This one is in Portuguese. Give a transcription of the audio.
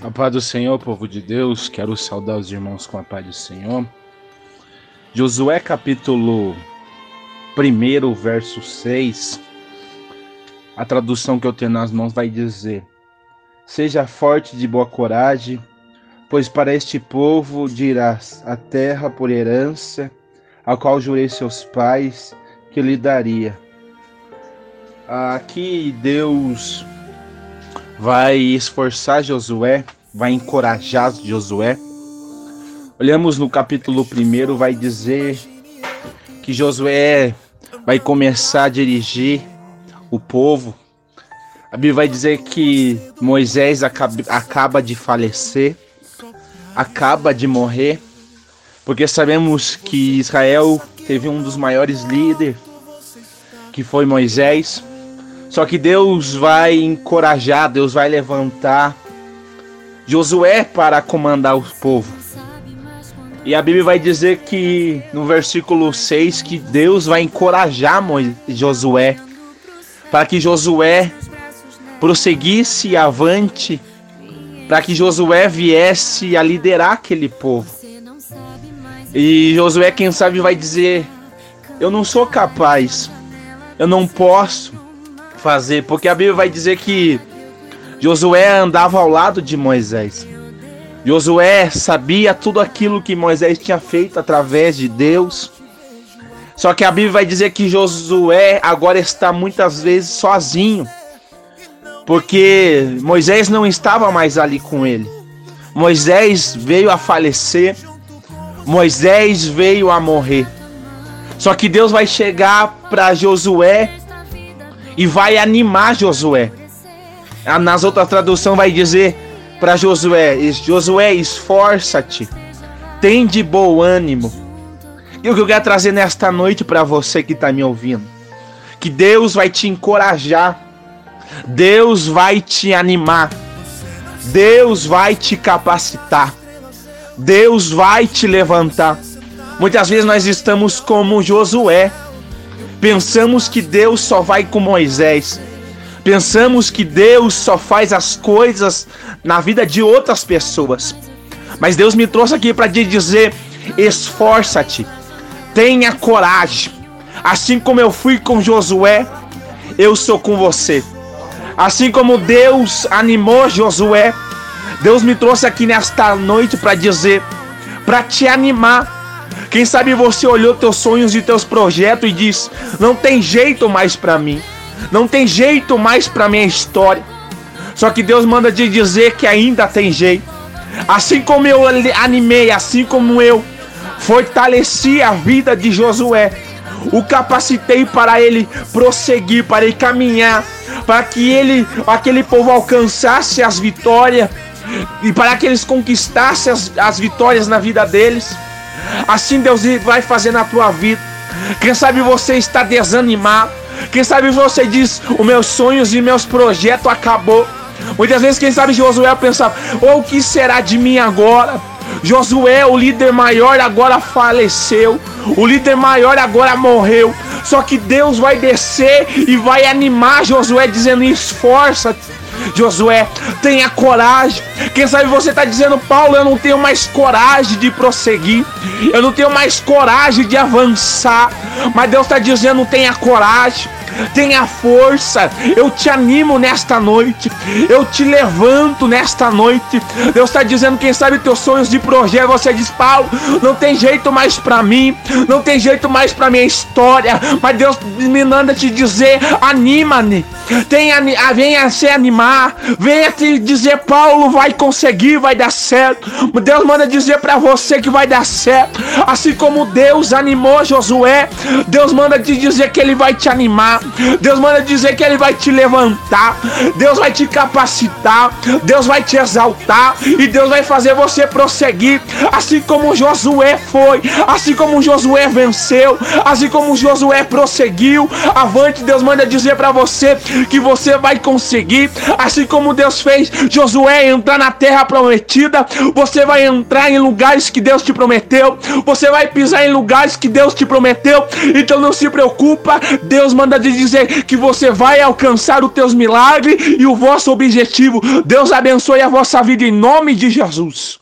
A paz do Senhor, povo de Deus, quero saudar os irmãos com a paz do Senhor. Josué capítulo 1, verso 6. A tradução que eu tenho nas mãos vai dizer: Seja forte de boa coragem, pois para este povo dirás a terra por herança, a qual jurei seus pais que lhe daria. Aqui Deus vai esforçar Josué, vai encorajar Josué. Olhamos no capítulo 1, vai dizer que Josué vai começar a dirigir o povo. A Bíblia vai dizer que Moisés acaba, de falecer, acaba de morrer, porque sabemos que Israel teve um dos maiores líderes, que foi Moisés. Só que Deus vai encorajar, Deus vai levantar Josué para comandar o povo. E a Bíblia vai dizer que no versículo 6 que Deus vai encorajar Josué para que Josué prosseguisse avante, para que Josué viesse a liderar aquele povo. E Josué, quem sabe, vai dizer: Eu não sou capaz, eu não posso, fazer, porque a Bíblia vai dizer que Josué andava ao lado de Moisés. Josué sabia tudo aquilo que Moisés tinha feito através de Deus. Só que a Bíblia vai dizer que Josué agora está muitas vezes sozinho. Porque Moisés não estava mais ali com ele. Moisés veio a falecer. Moisés veio a morrer. Só que Deus vai chegar para Josué e vai animar Josué. Ah, nas outras traduções vai dizer para Josué: Josué, esforça-te, tem de bom ânimo. E o que eu quero trazer nesta noite para você que está me ouvindo, que Deus vai te encorajar, Deus vai te animar, Deus vai te capacitar, Deus vai te levantar. Muitas vezes nós estamos como Josué, Pensamos que Deus só vai com Moisés. Pensamos que Deus só faz as coisas na vida de outras pessoas. Mas Deus me trouxe aqui para te dizer: esforça-te, tenha coragem. Assim como eu fui com Josué, eu sou com você. Assim como Deus animou Josué, Deus me trouxe aqui nesta noite para dizer, para te animar, quem sabe você olhou teus sonhos e teus projetos e diz: "Não tem jeito mais para mim. Não tem jeito mais para minha história". Só que Deus manda te dizer que ainda tem jeito. Assim como eu animei, assim como eu fortaleci a vida de Josué, o capacitei para ele prosseguir, para ele caminhar, para que ele, aquele povo alcançasse as vitórias e para que eles conquistassem as, as vitórias na vida deles. Assim Deus vai fazer na tua vida. Quem sabe você está desanimado. Quem sabe você diz: Os meus sonhos e meus projetos acabou. Muitas vezes, quem sabe Josué pensava: oh, O que será de mim agora? Josué, o líder maior, agora faleceu. O líder maior agora morreu. Só que Deus vai descer e vai animar Josué, dizendo: Esforça-te Josué, tenha coragem. Quem sabe você está dizendo, Paulo, eu não tenho mais coragem de prosseguir, eu não tenho mais coragem de avançar. Mas Deus está dizendo, tenha coragem tenha força. Eu te animo nesta noite. Eu te levanto nesta noite. Deus está dizendo, quem sabe teus sonhos de projeto. Você diz, Paulo, não tem jeito mais para mim, não tem jeito mais para minha história. Mas Deus me manda te dizer, anima-me. Venha se animar, venha te dizer, Paulo vai conseguir, vai dar certo. Deus manda dizer para você que vai dar certo. Assim como Deus animou Josué, Deus manda te dizer que ele vai te animar. Deus manda dizer que Ele vai te levantar, Deus vai te capacitar, Deus vai te exaltar e Deus vai fazer você prosseguir, assim como Josué foi, assim como Josué venceu, assim como Josué prosseguiu. Avante, Deus manda dizer para você que você vai conseguir, assim como Deus fez Josué entrar na terra prometida, você vai entrar em lugares que Deus te prometeu, você vai pisar em lugares que Deus te prometeu. Então não se preocupa, Deus manda dizer dizer que você vai alcançar os teus milagres e o vosso objetivo. Deus abençoe a vossa vida em nome de Jesus.